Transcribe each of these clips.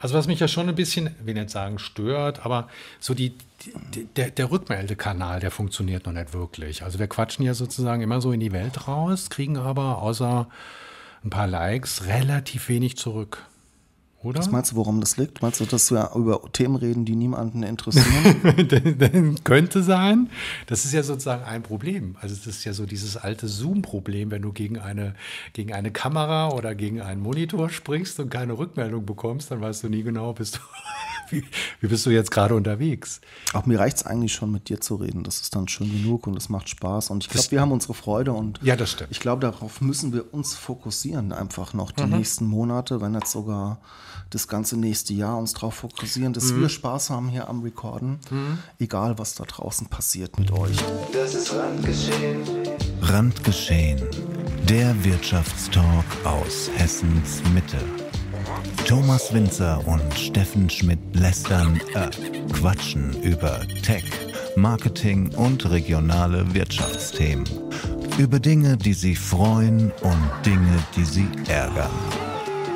Also was mich ja schon ein bisschen, will nicht sagen stört, aber so die, die der, der Rückmeldekanal, der funktioniert noch nicht wirklich. Also wir quatschen ja sozusagen immer so in die Welt raus, kriegen aber außer ein paar Likes relativ wenig zurück. Oder? Was meinst du, worum das liegt? Meinst du, dass wir über Themen reden, die niemanden interessieren? Könnte sein. Das ist ja sozusagen ein Problem. Also das ist ja so dieses alte Zoom-Problem, wenn du gegen eine, gegen eine Kamera oder gegen einen Monitor springst und keine Rückmeldung bekommst, dann weißt du nie genau, bist du, wie, wie bist du jetzt gerade unterwegs. Auch mir reicht es eigentlich schon, mit dir zu reden. Das ist dann schön genug und es macht Spaß. Und ich glaube, wir haben unsere Freude und ja, das stimmt. ich glaube, darauf müssen wir uns fokussieren, einfach noch die mhm. nächsten Monate, wenn jetzt sogar das ganze nächste Jahr uns darauf fokussieren, dass mhm. wir Spaß haben hier am Recorden, mhm. egal was da draußen passiert mit euch. Das ist Randgeschehen. Randgeschehen, der Wirtschaftstalk aus Hessens Mitte. Thomas Winzer und Steffen Schmidt lästern, äh, quatschen über Tech, Marketing und regionale Wirtschaftsthemen. Über Dinge, die sie freuen und Dinge, die sie ärgern.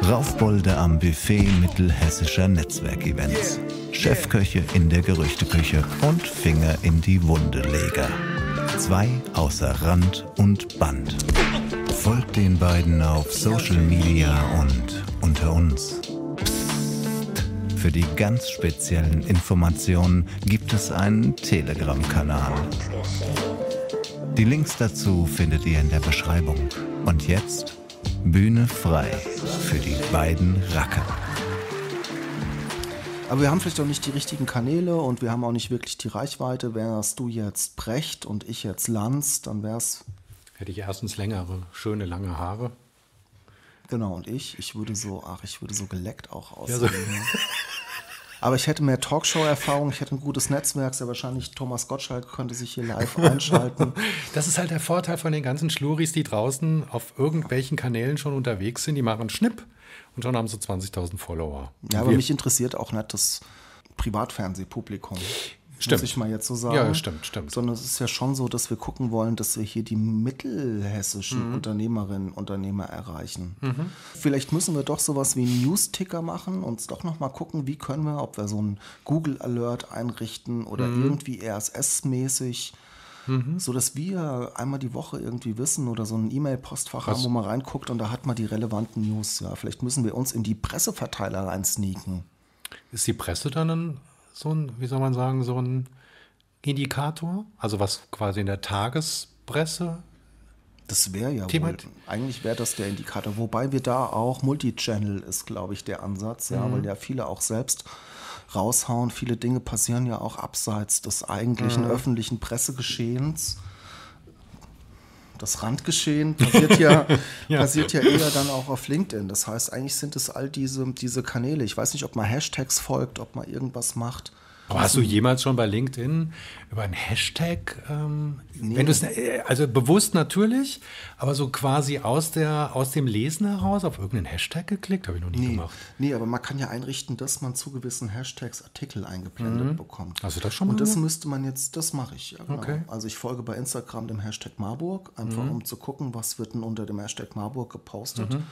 Raufbolde am Buffet mittelhessischer Netzwerkevents. Chefköche in der Gerüchteküche und Finger in die Wundeleger. Zwei außer Rand und Band. Folgt den beiden auf Social Media und unter uns. Psst. Für die ganz speziellen Informationen gibt es einen Telegram-Kanal. Die Links dazu findet ihr in der Beschreibung. Und jetzt Bühne frei für die beiden Racker. Aber wir haben vielleicht auch nicht die richtigen Kanäle und wir haben auch nicht wirklich die Reichweite. Wärst du jetzt Brecht und ich jetzt Lanz, dann wär's. Hätte ich erstens längere, schöne, lange Haare. Genau, und ich, ich würde so, ach, ich würde so geleckt auch aussehen. Ja, so. Aber ich hätte mehr Talkshow-Erfahrung, ich hätte ein gutes Netzwerk, sehr wahrscheinlich Thomas Gottschalk könnte sich hier live einschalten. Das ist halt der Vorteil von den ganzen Schluris, die draußen auf irgendwelchen Kanälen schon unterwegs sind. Die machen Schnipp und schon haben sie 20.000 Follower. Ja, aber mich interessiert auch nicht das Privatfernsehpublikum. Stimmt. muss ich mal jetzt so sagen. Ja, stimmt, stimmt. Sondern es ist ja schon so, dass wir gucken wollen, dass wir hier die mittelhessischen mhm. Unternehmerinnen und Unternehmer erreichen. Mhm. Vielleicht müssen wir doch sowas wie einen News-Ticker machen, und doch nochmal gucken, wie können wir, ob wir so einen Google-Alert einrichten oder mhm. irgendwie RSS-mäßig. Mhm. So dass wir einmal die Woche irgendwie wissen oder so ein E-Mail-Postfach haben, wo man reinguckt und da hat man die relevanten News. Ja, vielleicht müssen wir uns in die Presseverteiler reinsneaken. Ist die Presse dann ein so ein, wie soll man sagen, so ein Indikator? Also was quasi in der Tagespresse das wäre ja wohl, eigentlich wäre das der Indikator, wobei wir da auch Multichannel ist, glaube ich, der Ansatz, ja, mhm. weil ja viele auch selbst raushauen. Viele Dinge passieren ja auch abseits des eigentlichen mhm. öffentlichen Pressegeschehens das Randgeschehen passiert ja, ja. passiert ja eher dann auch auf LinkedIn. Das heißt, eigentlich sind es all diese, diese Kanäle. Ich weiß nicht, ob man Hashtags folgt, ob man irgendwas macht. Aber hast du jemals schon bei LinkedIn über einen Hashtag, ähm, nee. wenn du es, äh, also bewusst natürlich, aber so quasi aus, der, aus dem Lesen heraus auf irgendeinen Hashtag geklickt? Habe ich noch nie nee. gemacht. Nee, aber man kann ja einrichten, dass man zu gewissen Hashtags Artikel eingeblendet mhm. bekommt. Du das schon mal Und das müsste man jetzt, das mache ich. Ja, genau. okay. Also ich folge bei Instagram dem Hashtag Marburg, einfach mhm. um zu gucken, was wird denn unter dem Hashtag Marburg gepostet. Mhm.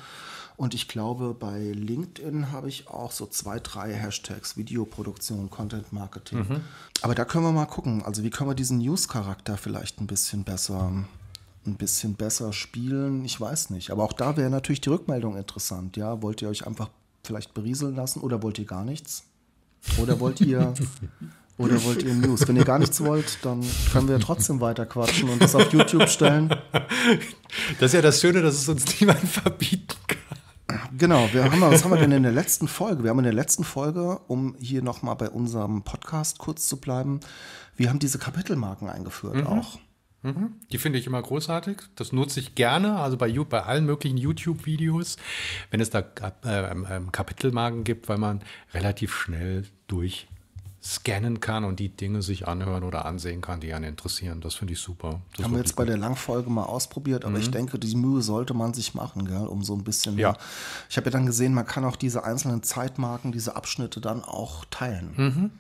Und ich glaube, bei LinkedIn habe ich auch so zwei, drei Hashtags, Videoproduktion, Content Marketing. Mhm. Aber da können wir mal gucken. Also wie können wir diesen News-Charakter vielleicht ein bisschen besser, ein bisschen besser spielen? Ich weiß nicht. Aber auch da wäre natürlich die Rückmeldung interessant. Ja, wollt ihr euch einfach vielleicht berieseln lassen oder wollt ihr gar nichts? Oder wollt ihr Oder wollt ihr News? Wenn ihr gar nichts wollt, dann können wir trotzdem weiter quatschen und das auf YouTube stellen. Das ist ja das Schöne, dass es uns niemand verbieten kann. Genau, wir haben, was haben wir denn in der letzten Folge? Wir haben in der letzten Folge, um hier nochmal bei unserem Podcast kurz zu bleiben, wir haben diese Kapitelmarken eingeführt mhm. auch. Mhm. Die finde ich immer großartig. Das nutze ich gerne, also bei, bei allen möglichen YouTube-Videos, wenn es da äh, ähm, Kapitelmarken gibt, weil man relativ schnell durch scannen kann und die Dinge sich anhören oder ansehen kann, die einen interessieren. Das finde ich super. Das Haben wir jetzt bei der Langfolge mal ausprobiert, aber mhm. ich denke, die Mühe sollte man sich machen, gell, um so ein bisschen. Ja. Ich habe ja dann gesehen, man kann auch diese einzelnen Zeitmarken, diese Abschnitte dann auch teilen. Mhm.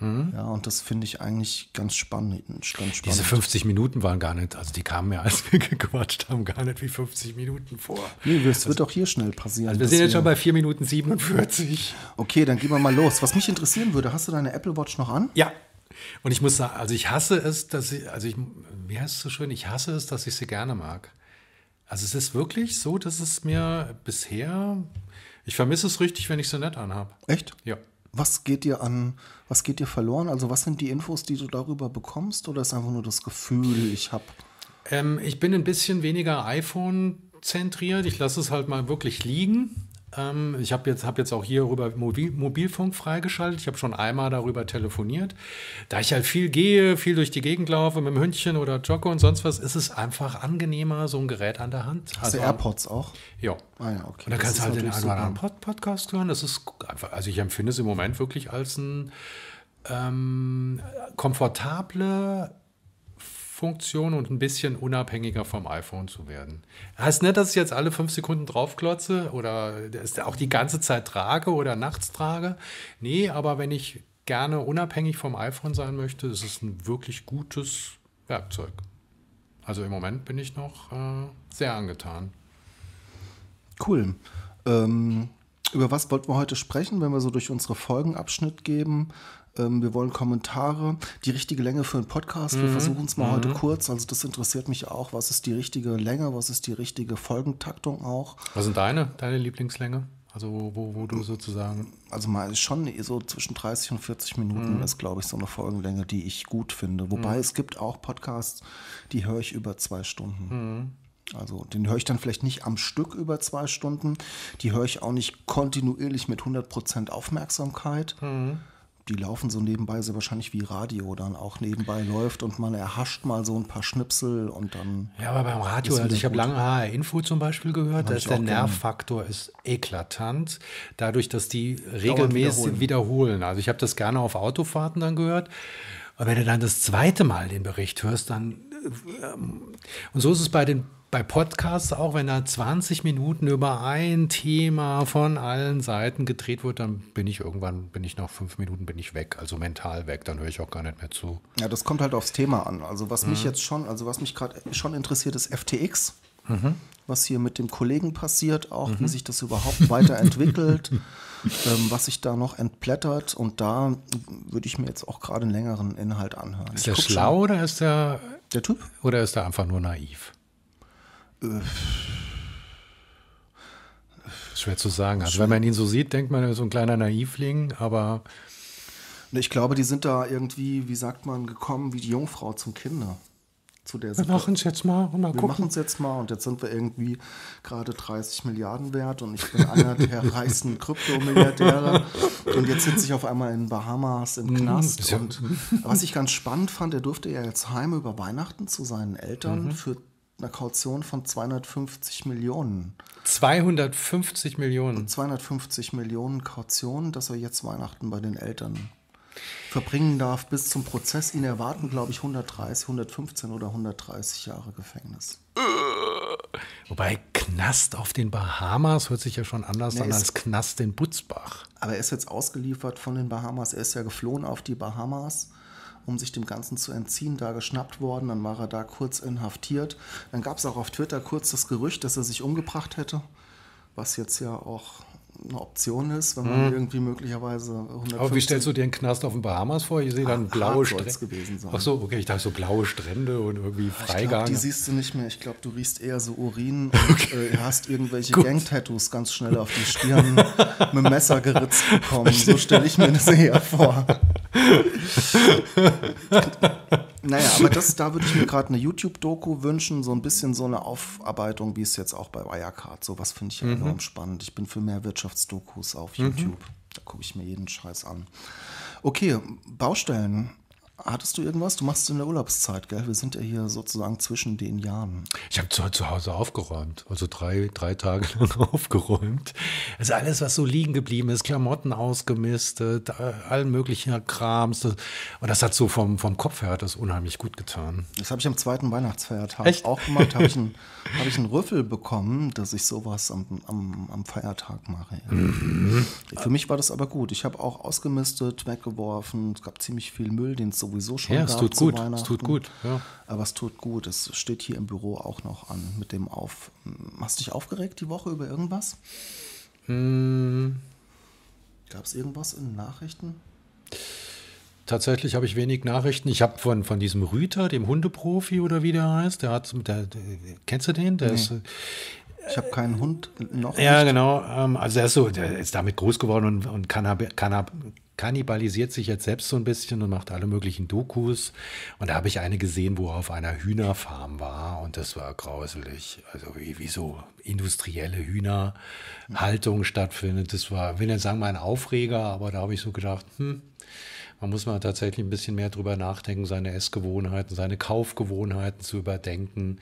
Mhm. Ja, und das finde ich eigentlich ganz spannend, ganz spannend. Diese 50 Minuten waren gar nicht, also die kamen mir, als wir gequatscht haben, gar nicht wie 50 Minuten vor. Nee, das also, wird auch hier schnell passieren. Also wir sind jetzt schon bei 4 Minuten 47. Okay, dann gehen wir mal los. Was mich interessieren würde, hast du deine Apple Watch noch an? Ja. Und ich muss sagen, also ich hasse es, dass ich, also ich, wie heißt es so schön, ich hasse es, dass ich sie gerne mag. Also es ist wirklich so, dass es mir bisher, ich vermisse es richtig, wenn ich sie nicht anhabe. Echt? Ja. Was geht dir an, was geht dir verloren? Also was sind die Infos, die du darüber bekommst? Oder ist einfach nur das Gefühl, ich habe... Ähm, ich bin ein bisschen weniger iPhone zentriert. Ich lasse es halt mal wirklich liegen. Ähm, ich habe jetzt, hab jetzt auch hier rüber Mobil, Mobilfunk freigeschaltet. Ich habe schon einmal darüber telefoniert. Da ich halt viel gehe, viel durch die Gegend laufe mit dem Hündchen oder jogge und sonst was, ist es einfach angenehmer, so ein Gerät an der Hand. Hast also, du AirPods auch? Ja. Ah ja, okay. Und dann kannst du halt den einen oder anderen Pod Podcast hören. Das ist einfach, also ich empfinde es im Moment wirklich als ein ähm, komfortable Funktion und ein bisschen unabhängiger vom iPhone zu werden. Heißt nicht, dass ich jetzt alle fünf Sekunden draufklotze oder auch die ganze Zeit trage oder nachts trage. Nee, aber wenn ich gerne unabhängig vom iPhone sein möchte, ist es ein wirklich gutes Werkzeug. Also im Moment bin ich noch äh, sehr angetan. Cool. Ähm, über was wollten wir heute sprechen, wenn wir so durch unsere Folgenabschnitt geben? Ähm, wir wollen Kommentare, die richtige Länge für einen Podcast. Wir mhm. versuchen es mal mhm. heute kurz. Also das interessiert mich auch. Was ist die richtige Länge? Was ist die richtige Folgentaktung auch? Was sind deine, deine Lieblingslänge? Also wo, wo du sozusagen. Also mal schon so zwischen 30 und 40 Minuten mhm. ist, glaube ich, so eine Folgenlänge, die ich gut finde. Wobei mhm. es gibt auch Podcasts, die höre ich über zwei Stunden. Mhm. Also den höre ich dann vielleicht nicht am Stück über zwei Stunden. Die höre ich auch nicht kontinuierlich mit 100% Aufmerksamkeit. Mhm die laufen so nebenbei, so wahrscheinlich wie Radio dann auch nebenbei läuft und man erhascht mal so ein paar Schnipsel und dann. Ja, aber beim Radio, also ich habe lange HR Info zum Beispiel gehört, dass der Nervfaktor ist eklatant, dadurch, dass die regelmäßig wiederholen. wiederholen. Also ich habe das gerne auf Autofahrten dann gehört. Und wenn du dann das zweite Mal den Bericht hörst, dann ähm, und so ist es bei den bei Podcasts auch, wenn da 20 Minuten über ein Thema von allen Seiten gedreht wird, dann bin ich irgendwann, bin ich nach fünf Minuten, bin ich weg, also mental weg, dann höre ich auch gar nicht mehr zu. Ja, das kommt halt aufs Thema an. Also was mhm. mich jetzt schon, also was mich gerade schon interessiert, ist FTX. Mhm. Was hier mit dem Kollegen passiert, auch mhm. wie sich das überhaupt weiterentwickelt, ähm, was sich da noch entblättert. Und da würde ich mir jetzt auch gerade einen längeren Inhalt anhören. Ist der schlau schon. oder ist der der Typ? Oder ist er einfach nur naiv? Schwer zu sagen. Also wenn man ihn so sieht, denkt man, er ist so ein kleiner Naivling, aber. Ich glaube, die sind da irgendwie, wie sagt man, gekommen wie die Jungfrau zum Kinder zu der Wir machen es jetzt mal und mal wir gucken. Wir machen es jetzt mal und jetzt sind wir irgendwie gerade 30 Milliarden wert und ich bin einer der reichsten Kryptomilliardäre und jetzt sitze ich auf einmal in Bahamas im mhm. Knast. Ja und was ich ganz spannend fand, er durfte ja jetzt heim über Weihnachten zu seinen Eltern mhm. für eine Kaution von 250 Millionen. 250 Millionen. 250 Millionen Kaution, dass er jetzt Weihnachten bei den Eltern verbringen darf bis zum Prozess. Ihn erwarten, glaube ich, 130, 115 oder 130 Jahre Gefängnis. Wobei Knast auf den Bahamas hört sich ja schon anders nee, an als Knast in Butzbach. Aber er ist jetzt ausgeliefert von den Bahamas. Er ist ja geflohen auf die Bahamas, um sich dem Ganzen zu entziehen, da geschnappt worden. Dann war er da kurz inhaftiert. Dann gab es auch auf Twitter kurz das Gerücht, dass er sich umgebracht hätte, was jetzt ja auch eine Option ist, wenn man mhm. irgendwie möglicherweise 150 Aber wie stellst du dir den Knast auf den Bahamas vor? Ich sehe dann blaue Strände. Ach so, okay, ich dachte so blaue Strände und irgendwie Freigang. Glaub, die siehst du nicht mehr. Ich glaube, du riechst eher so Urin und okay. äh, hast irgendwelche Gang-Tattoos ganz schnell auf die Stirn mit dem Messer geritzt bekommen. So stelle ich mir das eher vor. naja, aber das, da würde ich mir gerade eine YouTube-Doku wünschen, so ein bisschen so eine Aufarbeitung, wie es jetzt auch bei Wirecard. So was finde ich ja mhm. enorm spannend. Ich bin für mehr Wirtschaftsdokus auf mhm. YouTube. Da gucke ich mir jeden Scheiß an. Okay, Baustellen. Hattest du irgendwas? Du machst es in der Urlaubszeit, gell? Wir sind ja hier sozusagen zwischen den Jahren. Ich habe zu, zu Hause aufgeräumt, also drei, drei Tage lang aufgeräumt. Also alles, was so liegen geblieben ist, Klamotten ausgemistet, äh, allen möglichen Krams. Und das hat so vom, vom Kopf her hat das unheimlich gut getan. Das habe ich am zweiten Weihnachtsfeiertag Echt? auch gemacht. Habe ich, einen, hab ich einen Rüffel bekommen, dass ich sowas am, am, am Feiertag mache. Ja. Mhm. Für mich war das aber gut. Ich habe auch ausgemistet, weggeworfen. Es gab ziemlich viel Müll, den es sowieso schon Ja, es tut gut. Es tut gut. Ja. Aber es tut gut. Es steht hier im Büro auch noch an mit dem Auf. Hast du dich aufgeregt die Woche über irgendwas? Hm. Gab es irgendwas in den Nachrichten? Tatsächlich habe ich wenig Nachrichten. Ich habe von, von diesem Rüter, dem Hundeprofi oder wie der heißt, der hat, der, der, kennst du den? Der ist, Ich habe keinen Hund noch. Ja, nicht. genau. Ähm, also er ist so, der ist damit groß geworden und, und kannab, kannab, kannibalisiert sich jetzt selbst so ein bisschen und macht alle möglichen Dokus. Und da habe ich eine gesehen, wo er auf einer Hühnerfarm war und das war grauselig. Also wie, wie so industrielle Hühnerhaltung stattfindet. Das war, will nicht sagen, mein Aufreger, aber da habe ich so gedacht, hm, man muss mal tatsächlich ein bisschen mehr drüber nachdenken, seine Essgewohnheiten, seine Kaufgewohnheiten zu überdenken.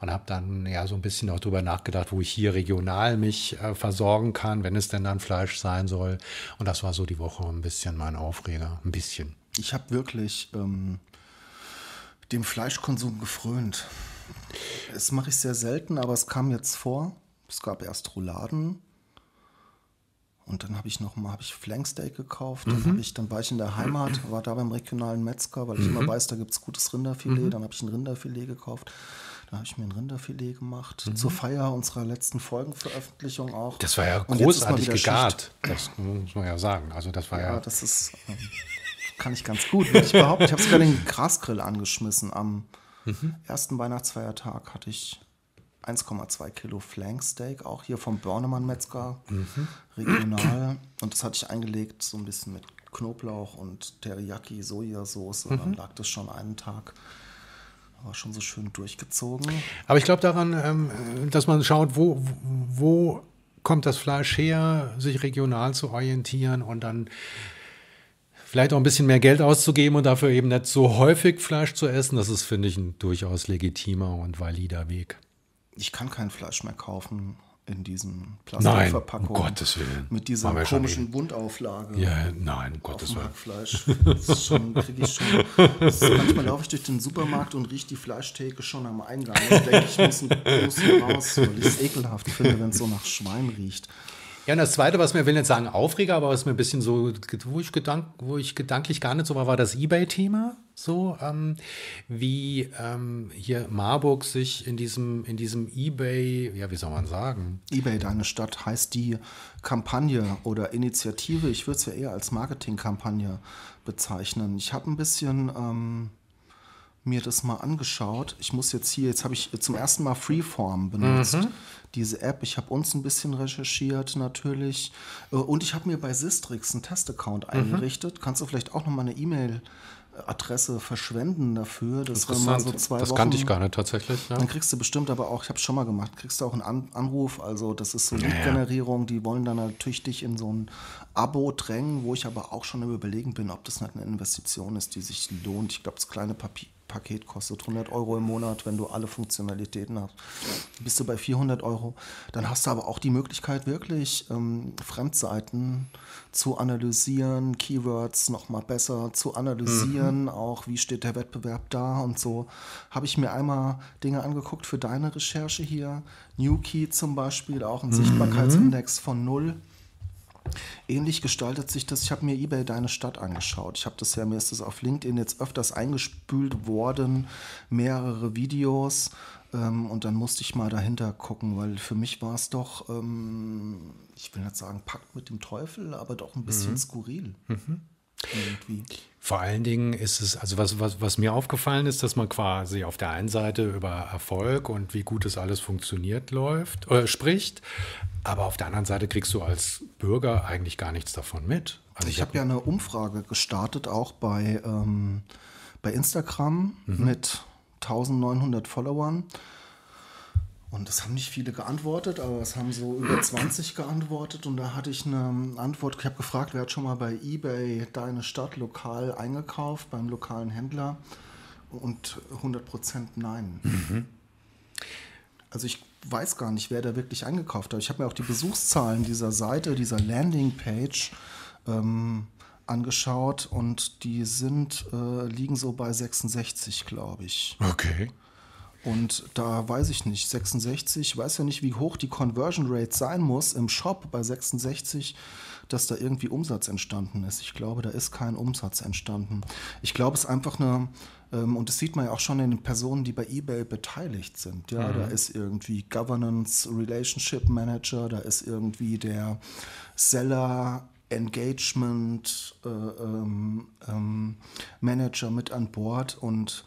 Und habe dann ja so ein bisschen auch drüber nachgedacht, wo ich hier regional mich äh, versorgen kann, wenn es denn dann Fleisch sein soll. Und das war so die Woche ein bisschen mein Aufreger. Ein bisschen. Ich habe wirklich ähm, dem Fleischkonsum gefrönt. Das mache ich sehr selten, aber es kam jetzt vor. Es gab erst Rouladen. Und dann habe ich noch mal hab ich Flanksteak gekauft. Dann, hab ich, dann war ich in der Heimat, war da beim regionalen Metzger, weil ich immer weiß, da gibt es gutes Rinderfilet. Dann habe ich ein Rinderfilet gekauft. Dann habe ich mir ein Rinderfilet gemacht. Zur Feier unserer letzten Folgenveröffentlichung auch. Das war ja großartig Schicht. gegart. Das muss man ja sagen. Also das war ja. Ja, das ist, ähm, kann ich ganz gut, ich behaupten. Ich habe sogar den Grasgrill angeschmissen. Am ersten Weihnachtsfeiertag hatte ich 1,2 Kilo Flanksteak, auch hier vom Börnemann Metzger, regional. Und das hatte ich eingelegt, so ein bisschen mit Knoblauch und Teriyaki, Sojasauce. Und dann lag das schon einen Tag. War schon so schön durchgezogen. Aber ich glaube daran, ähm, dass man schaut, wo, wo kommt das Fleisch her, sich regional zu orientieren und dann vielleicht auch ein bisschen mehr Geld auszugeben und dafür eben nicht so häufig Fleisch zu essen. Das ist, finde ich, ein durchaus legitimer und valider Weg. Ich kann kein Fleisch mehr kaufen in diesen Nein, Plastikverpackungen. um Gottes Willen. Mit dieser komischen Bundauflage. Ja, nein, um Gottes Willen. Hackfleisch. Das ist schon, krieg ich schon. Ist, manchmal laufe ich durch den Supermarkt und rieche die Fleischtheke schon am Eingang und denke, ich muss, muss hier raus, weil ich es ekelhaft finde, wenn es so nach Schwein riecht. Ja, und das Zweite, was mir, will nicht sagen Aufreger, aber was mir ein bisschen so, wo ich, gedank, wo ich gedanklich gar nicht so war, war das Ebay-Thema. So, ähm, wie ähm, hier Marburg sich in diesem, in diesem Ebay, ja, wie soll man sagen? eBay Deine Stadt heißt die Kampagne oder Initiative. Ich würde es ja eher als Marketingkampagne bezeichnen. Ich habe ein bisschen ähm, mir das mal angeschaut. Ich muss jetzt hier, jetzt habe ich zum ersten Mal Freeform benutzt, diese App. Ich habe uns ein bisschen recherchiert natürlich. Äh, Und ich habe mir bei Sistrix einen Testaccount eingerichtet. Kannst du vielleicht auch noch mal eine E-Mail Adresse verschwenden dafür, dass wir mal so zwei das Wochen kannte ich gar nicht tatsächlich. Ja. dann kriegst du bestimmt aber auch, ich habe es schon mal gemacht, kriegst du auch einen An Anruf, also das ist so Lead-Generierung, die wollen dann natürlich dich in so ein Abo drängen, wo ich aber auch schon Überlegen bin, ob das nicht eine Investition ist, die sich lohnt. Ich glaube, das kleine Papi Paket kostet 100 Euro im Monat, wenn du alle Funktionalitäten hast. Bist du bei 400 Euro, dann hast du aber auch die Möglichkeit, wirklich ähm, Fremdseiten zu analysieren, Keywords nochmal besser zu analysieren, auch wie steht der Wettbewerb da und so. Habe ich mir einmal Dinge angeguckt für deine Recherche hier. NewKey zum Beispiel, auch ein Sichtbarkeitsindex von null. Ähnlich gestaltet sich das. Ich habe mir eBay Deine Stadt angeschaut. Ich habe das ja, mir ist das auf LinkedIn jetzt öfters eingespült worden, mehrere Videos. Ähm, und dann musste ich mal dahinter gucken, weil für mich war es doch, ähm, ich will nicht sagen, Pakt mit dem Teufel, aber doch ein bisschen skurril. Irgendwie. Vor allen Dingen ist es, also was, was, was mir aufgefallen ist, dass man quasi auf der einen Seite über Erfolg und wie gut es alles funktioniert läuft, äh, spricht, aber auf der anderen Seite kriegst du als Bürger eigentlich gar nichts davon mit. Also Ich habe ja eine Umfrage gestartet, auch bei, ähm, bei Instagram mit 1900 Followern. Und es haben nicht viele geantwortet, aber es haben so über 20 geantwortet. Und da hatte ich eine Antwort. Ich habe gefragt, wer hat schon mal bei eBay deine Stadt lokal eingekauft, beim lokalen Händler? Und 100 Prozent nein. Mhm. Also ich weiß gar nicht, wer da wirklich eingekauft hat. Ich habe mir auch die Besuchszahlen dieser Seite, dieser Landingpage ähm, angeschaut und die sind, äh, liegen so bei 66, glaube ich. Okay. Und da weiß ich nicht, 66, ich weiß ja nicht, wie hoch die Conversion Rate sein muss im Shop bei 66, dass da irgendwie Umsatz entstanden ist. Ich glaube, da ist kein Umsatz entstanden. Ich glaube, es ist einfach eine, ähm, und das sieht man ja auch schon in den Personen, die bei eBay beteiligt sind. Ja, mhm. da ist irgendwie Governance Relationship Manager, da ist irgendwie der Seller Engagement äh, ähm, ähm, Manager mit an Bord und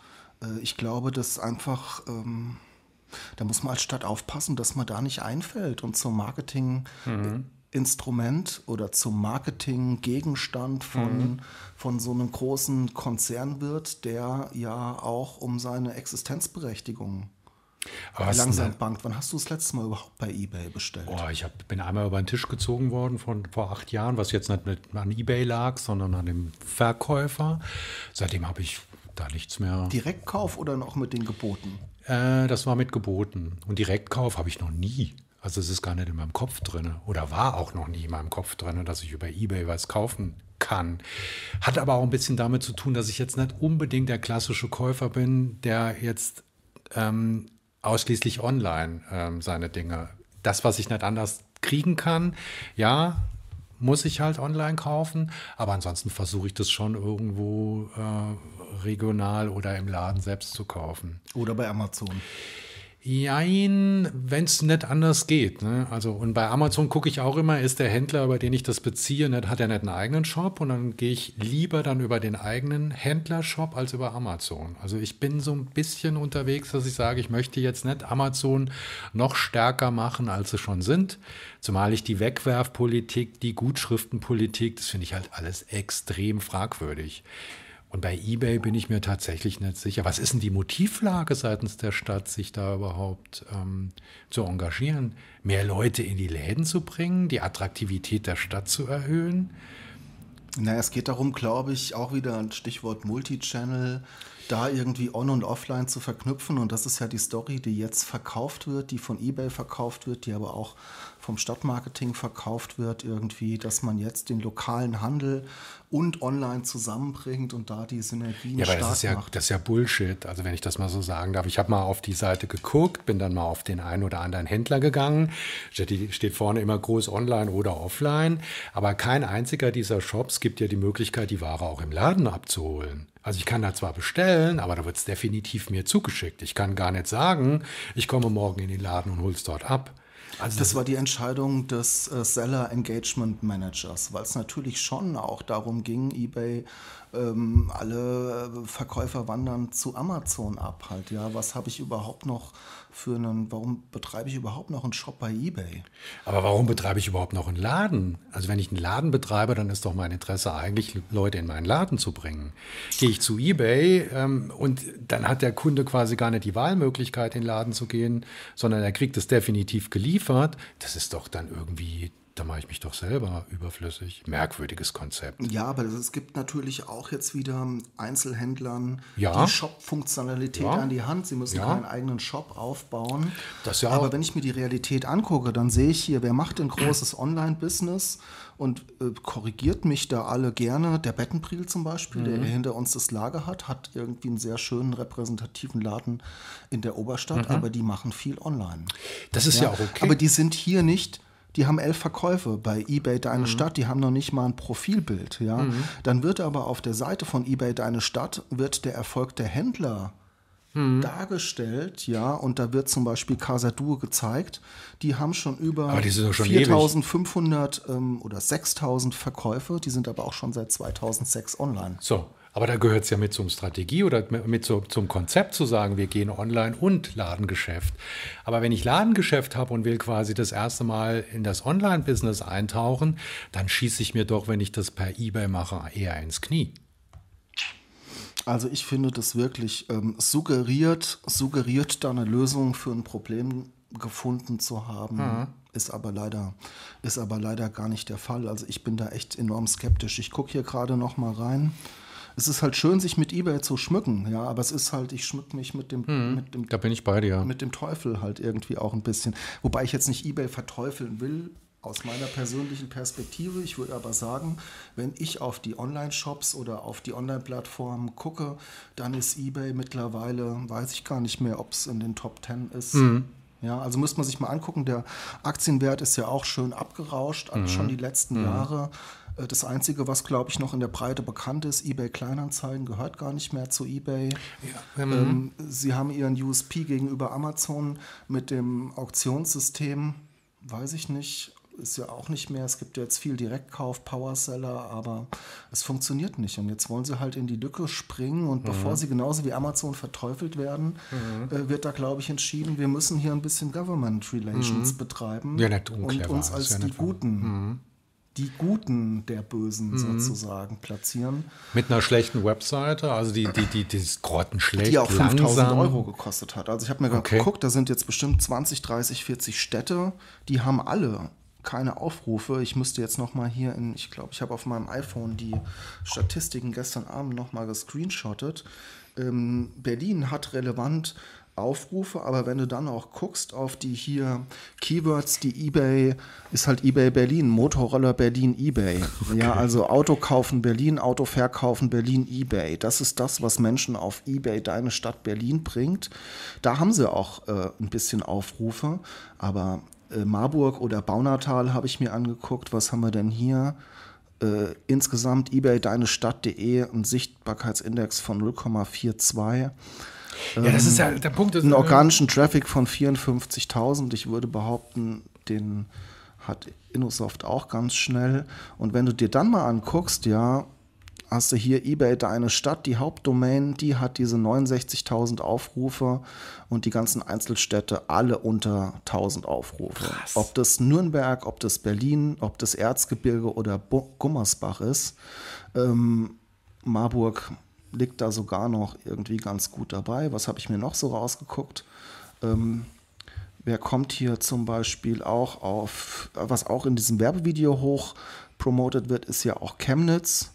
ich glaube, dass einfach, ähm, da muss man als Stadt aufpassen, dass man da nicht einfällt und zum Marketinginstrument mhm. oder zum Marketinggegenstand von, mhm. von so einem großen Konzern wird, der ja auch um seine Existenzberechtigung aber langsam bankt. Wann hast du das letzte Mal überhaupt bei eBay bestellt? Oh, ich hab, bin einmal über den Tisch gezogen worden von vor acht Jahren, was jetzt nicht mit, an eBay lag, sondern an dem Verkäufer. Seitdem habe ich da nichts mehr. Direktkauf oder noch mit den Geboten? Äh, das war mit Geboten. Und Direktkauf habe ich noch nie. Also es ist gar nicht in meinem Kopf drin. Oder war auch noch nie in meinem Kopf drin, dass ich über Ebay was kaufen kann. Hat aber auch ein bisschen damit zu tun, dass ich jetzt nicht unbedingt der klassische Käufer bin, der jetzt ähm, ausschließlich online ähm, seine Dinge. Das, was ich nicht anders kriegen kann, ja, muss ich halt online kaufen. Aber ansonsten versuche ich das schon irgendwo äh, regional oder im Laden selbst zu kaufen. Oder bei Amazon. Jein, wenn es nicht anders geht. Ne? Also, und bei Amazon gucke ich auch immer, ist der Händler, über den ich das beziehe, nicht, hat er nicht einen eigenen Shop und dann gehe ich lieber dann über den eigenen Händlershop als über Amazon. Also ich bin so ein bisschen unterwegs, dass ich sage, ich möchte jetzt nicht Amazon noch stärker machen, als sie schon sind. Zumal ich die Wegwerfpolitik, die Gutschriftenpolitik, das finde ich halt alles extrem fragwürdig. Und bei eBay bin ich mir tatsächlich nicht sicher. Was ist denn die Motivlage seitens der Stadt, sich da überhaupt ähm, zu engagieren? Mehr Leute in die Läden zu bringen, die Attraktivität der Stadt zu erhöhen? Naja, es geht darum, glaube ich, auch wieder ein Stichwort Multichannel, da irgendwie on und offline zu verknüpfen. Und das ist ja die Story, die jetzt verkauft wird, die von eBay verkauft wird, die aber auch vom Stadtmarketing verkauft wird, irgendwie, dass man jetzt den lokalen Handel und online zusammenbringt und da die Synergien ja, aber das ist ja, macht. Das ist ja Bullshit, also wenn ich das mal so sagen darf. Ich habe mal auf die Seite geguckt, bin dann mal auf den einen oder anderen Händler gegangen. Steht vorne immer groß online oder offline, aber kein einziger dieser Shops gibt ja die Möglichkeit, die Ware auch im Laden abzuholen. Also ich kann da zwar bestellen, aber da wird es definitiv mir zugeschickt. Ich kann gar nicht sagen, ich komme morgen in den Laden und hole es dort ab. Also das war die Entscheidung des äh, Seller Engagement Managers, weil es natürlich schon auch darum ging, eBay ähm, alle Verkäufer wandern zu Amazon ab halt. Ja, was habe ich überhaupt noch für einen, warum betreibe ich überhaupt noch einen Shop bei eBay? Aber warum betreibe ich überhaupt noch einen Laden? Also wenn ich einen Laden betreibe, dann ist doch mein Interesse eigentlich, Leute in meinen Laden zu bringen. Gehe ich zu eBay ähm, und dann hat der Kunde quasi gar nicht die Wahlmöglichkeit, in den Laden zu gehen, sondern er kriegt es definitiv geliefert. Das ist doch dann irgendwie da mache ich mich doch selber überflüssig. Merkwürdiges Konzept. Ja, aber es gibt natürlich auch jetzt wieder Einzelhändlern ja. die Shop-Funktionalität ja. an die Hand. Sie müssen ja. keinen eigenen Shop aufbauen. Ja aber wenn ich mir die Realität angucke, dann sehe ich hier, wer macht ein großes Online-Business und äh, korrigiert mich da alle gerne. Der Bettenpriel zum Beispiel, mhm. der hinter uns das Lager hat, hat irgendwie einen sehr schönen repräsentativen Laden in der Oberstadt, mhm. aber die machen viel online. Das ist ja, auch okay. Aber die sind hier nicht die haben elf Verkäufe bei eBay Deine mhm. Stadt, die haben noch nicht mal ein Profilbild, ja. Mhm. Dann wird aber auf der Seite von eBay Deine Stadt wird der Erfolg der Händler mhm. dargestellt, ja, und da wird zum Beispiel Casa Duo gezeigt. Die haben schon über 4500 ähm, oder 6000 Verkäufe, die sind aber auch schon seit 2006 online. So, aber da gehört es ja mit zum Strategie oder mit so, zum Konzept zu sagen, wir gehen online und Ladengeschäft. Aber wenn ich Ladengeschäft habe und will quasi das erste Mal in das Online-Business eintauchen, dann schieße ich mir doch, wenn ich das per eBay mache, eher ins Knie. Also ich finde das wirklich ähm, suggeriert, suggeriert da eine Lösung für ein Problem gefunden zu haben. Mhm. Ist aber leider, ist aber leider gar nicht der Fall. Also ich bin da echt enorm skeptisch. Ich gucke hier gerade noch mal rein. Es ist halt schön, sich mit eBay zu schmücken, ja, aber es ist halt, ich schmück mich mit dem, mhm. mit dem, da bin ich bei dir. mit dem Teufel halt irgendwie auch ein bisschen. Wobei ich jetzt nicht eBay verteufeln will, aus meiner persönlichen Perspektive. Ich würde aber sagen, wenn ich auf die Online-Shops oder auf die Online-Plattformen gucke, dann ist eBay mittlerweile, weiß ich gar nicht mehr, ob es in den Top 10 ist. Mhm. Ja, also müsste man sich mal angucken, der Aktienwert ist ja auch schön abgerauscht, mhm. schon die letzten mhm. Jahre. Äh, das Einzige, was, glaube ich, noch in der Breite bekannt ist, eBay Kleinanzeigen gehört gar nicht mehr zu eBay. Ja. Mhm. Ähm, sie haben ihren USP gegenüber Amazon mit dem Auktionssystem, weiß ich nicht, ist ja auch nicht mehr. Es gibt ja jetzt viel Direktkauf, Powerseller, aber es funktioniert nicht. Und jetzt wollen sie halt in die Lücke springen und mhm. bevor sie genauso wie Amazon verteufelt werden, mhm. äh, wird da, glaube ich, entschieden, wir müssen hier ein bisschen Government Relations mhm. betreiben ja, nicht und uns als ja die Guten mhm. Die Guten der Bösen mhm. sozusagen platzieren. Mit einer schlechten Webseite, also die, die, die, die ist grottenschlecht, Die auch 5000 Euro gekostet hat. Also ich habe mir okay. geguckt, da sind jetzt bestimmt 20, 30, 40 Städte, die haben alle keine Aufrufe. Ich müsste jetzt noch mal hier in, ich glaube, ich habe auf meinem iPhone die Statistiken gestern Abend noch mal gescreenshottet. Ähm, Berlin hat relevant Aufrufe, aber wenn du dann auch guckst auf die hier Keywords, die eBay ist halt eBay Berlin, Motorroller Berlin eBay. Okay. Ja, also Auto kaufen Berlin, Auto verkaufen Berlin eBay. Das ist das, was Menschen auf eBay deine Stadt Berlin bringt. Da haben sie auch äh, ein bisschen Aufrufe, aber äh, Marburg oder Baunatal habe ich mir angeguckt. Was haben wir denn hier? Äh, insgesamt eBay deine Stadt.de ein Sichtbarkeitsindex von 0,42. Ja, das ist ja der Punkt. Einen organischen Traffic von 54.000. Ich würde behaupten, den hat Innosoft auch ganz schnell. Und wenn du dir dann mal anguckst, ja, hast du hier eBay deine Stadt, die Hauptdomain, die hat diese 69.000 Aufrufe und die ganzen Einzelstädte alle unter 1000 Aufrufe. Krass. Ob das Nürnberg, ob das Berlin, ob das Erzgebirge oder Gummersbach ist. Ähm, Marburg liegt da sogar noch irgendwie ganz gut dabei. Was habe ich mir noch so rausgeguckt? Ähm, wer kommt hier zum Beispiel auch auf, was auch in diesem Werbevideo hoch promotet wird, ist ja auch Chemnitz.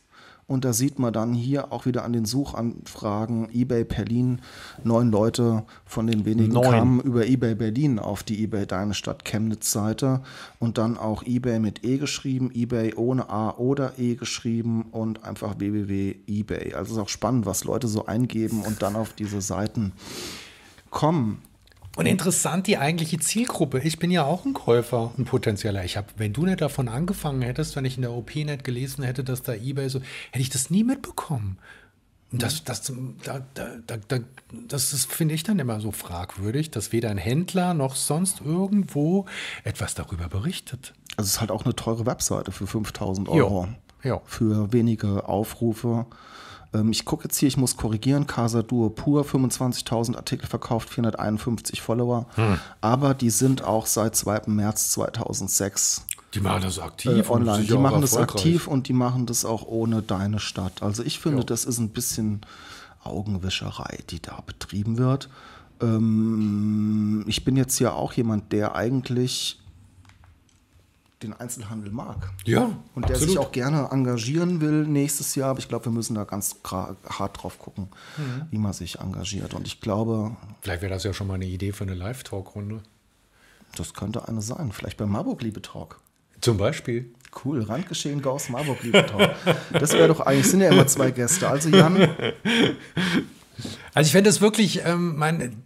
Und da sieht man dann hier auch wieder an den Suchanfragen eBay Berlin, neun Leute von den wenigen neun. kamen über eBay Berlin auf die eBay Deine Stadt Chemnitz Seite und dann auch eBay mit E geschrieben, eBay ohne A oder E geschrieben und einfach www.ebay. Also es ist auch spannend, was Leute so eingeben und dann auf diese Seiten kommen. Und interessant die eigentliche Zielgruppe. Ich bin ja auch ein Käufer, ein potenzieller. Ich habe, wenn du nicht davon angefangen hättest, wenn ich in der OP nicht gelesen hätte, dass da eBay so, hätte ich das nie mitbekommen. Und das, das, da, da, da, das ist, finde ich dann immer so fragwürdig, dass weder ein Händler noch sonst irgendwo etwas darüber berichtet. Also es ist halt auch eine teure Webseite für 5000 Euro. Jo. Jo. Für wenige Aufrufe. Ähm, ich gucke jetzt hier, ich muss korrigieren, Casa Duo Pur, 25.000 Artikel verkauft, 451 Follower. Hm. Aber die sind auch seit 2. März 2006 die machen das aktiv. Äh, online. Die machen das aktiv und die machen das auch ohne deine Stadt. Also ich finde, ja. das ist ein bisschen Augenwischerei, die da betrieben wird. Ähm, ich bin jetzt ja auch jemand, der eigentlich den Einzelhandel mag. Ja. Und der absolut. sich auch gerne engagieren will nächstes Jahr. Aber ich glaube, wir müssen da ganz hart drauf gucken, mhm. wie man sich engagiert. Und ich glaube. Vielleicht wäre das ja schon mal eine Idee für eine Live-Talk-Runde. Das könnte eine sein. Vielleicht beim Marburg Liebe Talk. Zum Beispiel. Cool, Randgeschehen Gauss Marburg Liebe Talk. Das wäre doch eigentlich, sind ja immer zwei Gäste. Also Jan, also ich fände es wirklich, ähm, mein,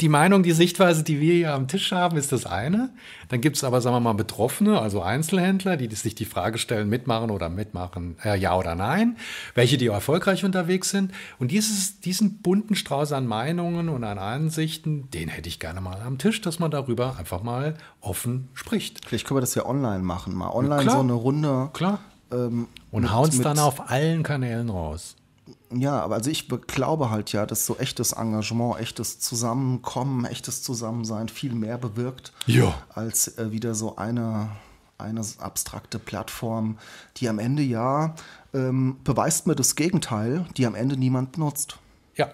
die Meinung, die Sichtweise, die wir hier am Tisch haben, ist das eine. Dann gibt es aber, sagen wir mal, Betroffene, also Einzelhändler, die sich die Frage stellen, mitmachen oder mitmachen, äh, ja oder nein. Welche, die erfolgreich unterwegs sind. Und dieses, diesen bunten Strauß an Meinungen und an Ansichten, den hätte ich gerne mal am Tisch, dass man darüber einfach mal offen spricht. Vielleicht können wir das ja online machen. Mal online ja, so eine Runde. Klar. Ähm, und hauen es dann auf allen Kanälen raus. Ja, aber also ich glaube halt ja, dass so echtes Engagement, echtes Zusammenkommen, echtes Zusammensein viel mehr bewirkt, ja. als äh, wieder so eine, eine abstrakte Plattform, die am Ende ja ähm, beweist mir das Gegenteil, die am Ende niemand nutzt. Ja.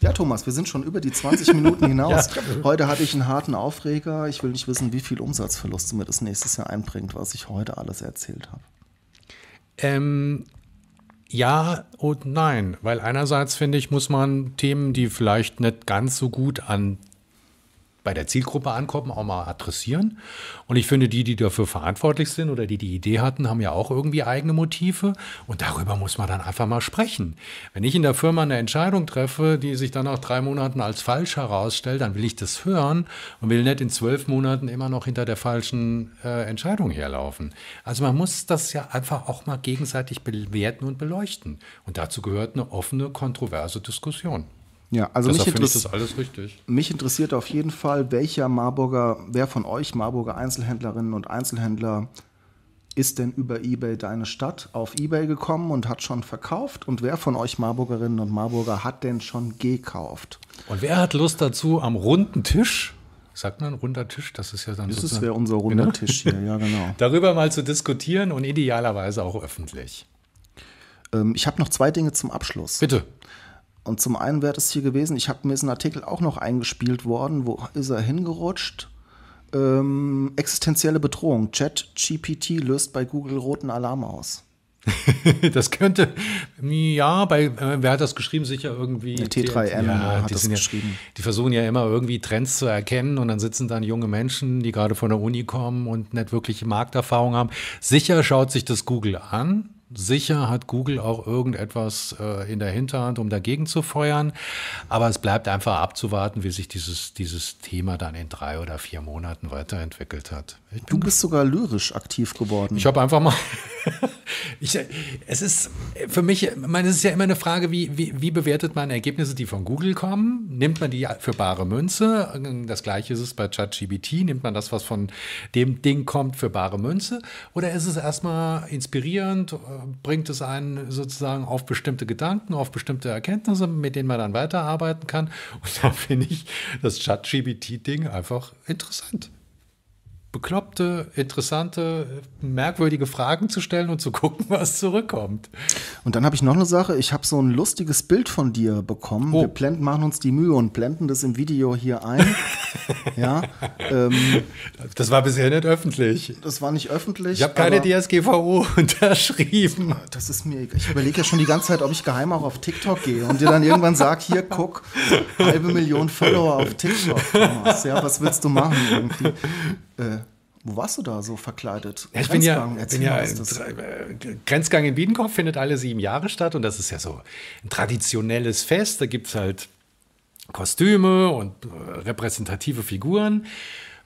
Ja, Thomas, wir sind schon über die 20 Minuten hinaus. ja. Heute hatte ich einen harten Aufreger. Ich will nicht wissen, wie viel Umsatzverluste mir das nächstes Jahr einbringt, was ich heute alles erzählt habe. Ähm, ja und nein, weil einerseits finde ich, muss man Themen, die vielleicht nicht ganz so gut an bei der Zielgruppe ankommen, auch mal adressieren. Und ich finde, die, die dafür verantwortlich sind oder die die Idee hatten, haben ja auch irgendwie eigene Motive. Und darüber muss man dann einfach mal sprechen. Wenn ich in der Firma eine Entscheidung treffe, die sich dann nach drei Monaten als falsch herausstellt, dann will ich das hören und will nicht in zwölf Monaten immer noch hinter der falschen äh, Entscheidung herlaufen. Also man muss das ja einfach auch mal gegenseitig bewerten und beleuchten. Und dazu gehört eine offene, kontroverse Diskussion. Ja, also mich, interess das alles richtig. mich interessiert auf jeden Fall, welcher Marburger, wer von euch Marburger Einzelhändlerinnen und Einzelhändler ist denn über eBay deine Stadt auf eBay gekommen und hat schon verkauft? Und wer von euch Marburgerinnen und Marburger hat denn schon gekauft? Und wer hat Lust dazu am runden Tisch? Sagt man runder Tisch? Das ist ja dann Das wäre unser runder genau. Tisch hier, ja genau. Darüber mal zu diskutieren und idealerweise auch öffentlich. Ähm, ich habe noch zwei Dinge zum Abschluss. Bitte. Und zum einen wäre es hier gewesen, ich habe mir diesen Artikel auch noch eingespielt worden, wo ist er hingerutscht? Ähm, existenzielle Bedrohung. Chat GPT löst bei Google roten Alarm aus. das könnte, ja, bei, äh, wer hat das geschrieben? Sicher irgendwie. T3N ja, hat das ja, geschrieben. Die versuchen ja immer irgendwie Trends zu erkennen und dann sitzen dann junge Menschen, die gerade von der Uni kommen und nicht wirklich Markterfahrung haben. Sicher schaut sich das Google an Sicher hat Google auch irgendetwas äh, in der Hinterhand, um dagegen zu feuern. Aber es bleibt einfach abzuwarten, wie sich dieses, dieses Thema dann in drei oder vier Monaten weiterentwickelt hat. Du bist sogar lyrisch aktiv geworden. Ich habe einfach mal. Ich, es ist für mich, ich meine, es ist ja immer eine Frage, wie, wie, wie bewertet man Ergebnisse, die von Google kommen? Nimmt man die für bare Münze? Das gleiche ist es bei ChatGBT. Nimmt man das, was von dem Ding kommt, für bare Münze? Oder ist es erstmal inspirierend? bringt es einen sozusagen auf bestimmte Gedanken, auf bestimmte Erkenntnisse, mit denen man dann weiterarbeiten kann. Und da finde ich das ChatGBT-Ding einfach interessant bekloppte, interessante, merkwürdige Fragen zu stellen und zu gucken, was zurückkommt. Und dann habe ich noch eine Sache. Ich habe so ein lustiges Bild von dir bekommen. Oh. Wir blenden, machen uns die Mühe und blenden das im Video hier ein. ja. Ähm, das war bisher nicht öffentlich. Das war nicht öffentlich. Ich habe keine DSGVO unterschrieben. Das ist mir. Ich überlege ja schon die ganze Zeit, ob ich geheim auch auf TikTok gehe und dir dann irgendwann sag, hier, guck, halbe Million Follower auf TikTok. Thomas. Ja, was willst du machen irgendwie? Äh, wo warst du da so verkleidet? Ja, ich bin ja, bin ja äh, Grenzgang in Wiedenkopf findet alle sieben Jahre statt und das ist ja so ein traditionelles Fest. Da gibt es halt Kostüme und äh, repräsentative Figuren.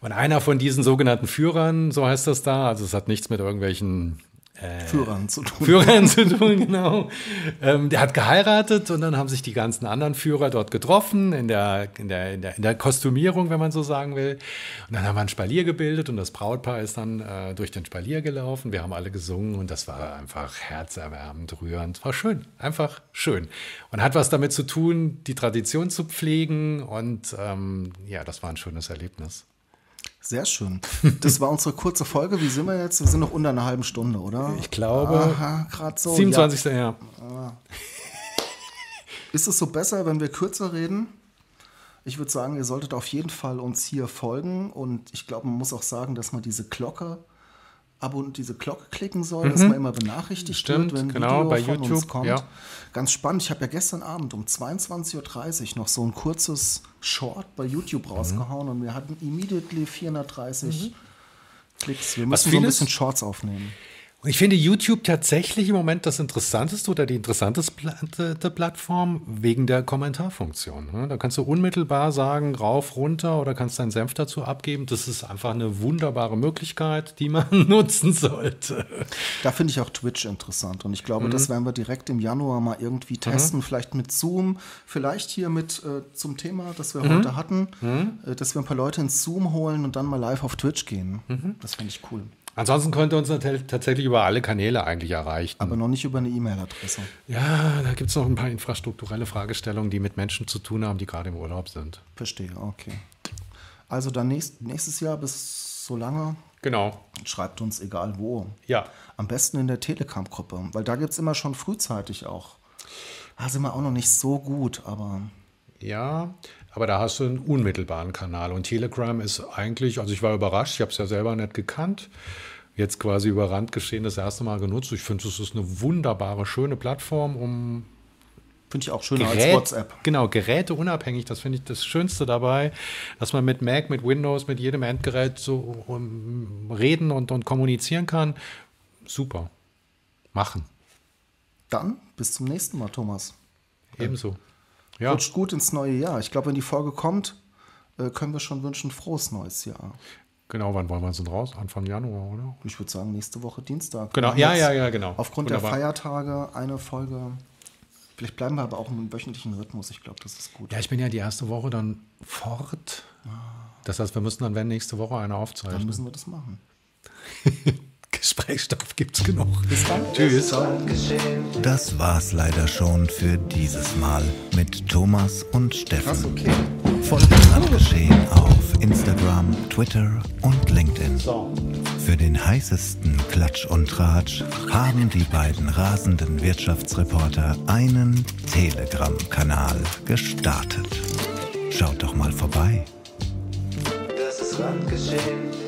Und einer von diesen sogenannten Führern, so heißt das da, also es hat nichts mit irgendwelchen äh, Führern zu tun. Führern zu tun, genau. Ähm, der hat geheiratet und dann haben sich die ganzen anderen Führer dort getroffen, in der, in, der, in, der, in der Kostümierung, wenn man so sagen will. Und dann haben wir ein Spalier gebildet und das Brautpaar ist dann äh, durch den Spalier gelaufen. Wir haben alle gesungen und das war einfach herzerwärmend, rührend. War schön, einfach schön. Und hat was damit zu tun, die Tradition zu pflegen und ähm, ja, das war ein schönes Erlebnis. Sehr schön. Das war unsere kurze Folge. Wie sind wir jetzt? Wir sind noch unter einer halben Stunde, oder? Ich glaube. gerade so. 27. Ja. ja. Ah. Ist es so besser, wenn wir kürzer reden? Ich würde sagen, ihr solltet auf jeden Fall uns hier folgen. Und ich glaube, man muss auch sagen, dass man diese Glocke Abo und diese Glocke klicken soll, mhm. dass man immer benachrichtigt Stimmt, wird, wenn genau, Video bei von YouTube, uns kommt. Ja. Ganz spannend. Ich habe ja gestern Abend um 22.30 Uhr noch so ein kurzes Short bei YouTube mhm. rausgehauen und wir hatten immediately 430 mhm. Klicks. Wir müssen so ein bisschen Shorts aufnehmen. Und ich finde YouTube tatsächlich im Moment das interessanteste oder die interessanteste Plattform wegen der Kommentarfunktion. Ne? Da kannst du unmittelbar sagen, rauf, runter oder kannst deinen Senf dazu abgeben. Das ist einfach eine wunderbare Möglichkeit, die man nutzen sollte. Da finde ich auch Twitch interessant und ich glaube, mhm. das werden wir direkt im Januar mal irgendwie mhm. testen. Mhm. Vielleicht mit Zoom, vielleicht hier mit äh, zum Thema, das wir mhm. heute hatten, mhm. äh, dass wir ein paar Leute ins Zoom holen und dann mal live auf Twitch gehen. Mhm. Das finde ich cool. Ansonsten könnt ihr uns tatsächlich über alle Kanäle eigentlich erreichen. Aber noch nicht über eine E-Mail-Adresse. Ja, da gibt es noch ein paar infrastrukturelle Fragestellungen, die mit Menschen zu tun haben, die gerade im Urlaub sind. Verstehe, okay. Also dann nächst, nächstes Jahr bis so lange. Genau. Schreibt uns egal wo. Ja. Am besten in der Telegram-Gruppe, weil da gibt es immer schon frühzeitig auch. Da sind wir auch noch nicht so gut, aber Ja, aber da hast du einen unmittelbaren Kanal. Und Telegram ist eigentlich, also ich war überrascht, ich habe es ja selber nicht gekannt. Jetzt quasi über Randgeschehen das erste Mal genutzt. Ich finde, es ist eine wunderbare, schöne Plattform, um Finde ich auch schöner Gerät, als WhatsApp. Genau, Geräte unabhängig, das finde ich das Schönste dabei, dass man mit Mac, mit Windows, mit jedem Endgerät so um, reden und, und kommunizieren kann. Super. Machen. Dann bis zum nächsten Mal, Thomas. Ebenso. Ja. Rutscht gut ins neue Jahr. Ich glaube, wenn die Folge kommt, äh, können wir schon wünschen, frohes neues Jahr. Genau, wann wollen wir uns denn raus? Anfang Januar, oder? Ich würde sagen, nächste Woche Dienstag. Genau, ja, ja, ja, genau. Aufgrund Wunderbar. der Feiertage eine Folge. Vielleicht bleiben wir aber auch im wöchentlichen Rhythmus. Ich glaube, das ist gut. Ja, ich bin ja die erste Woche dann fort. Ah. Das heißt, wir müssen dann, wenn nächste Woche eine aufzeichnen. Dann müssen wir das machen. Gesprächsstoff gibt's genug. Bis dann. Tschüss. Das war's leider schon für dieses Mal mit Thomas und Steffen. Krass, okay. Folgt Randgeschehen auf Instagram, Twitter und LinkedIn. Für den heißesten Klatsch und Tratsch haben die beiden rasenden Wirtschaftsreporter einen Telegram-Kanal gestartet. Schaut doch mal vorbei. Das ist Randgeschehen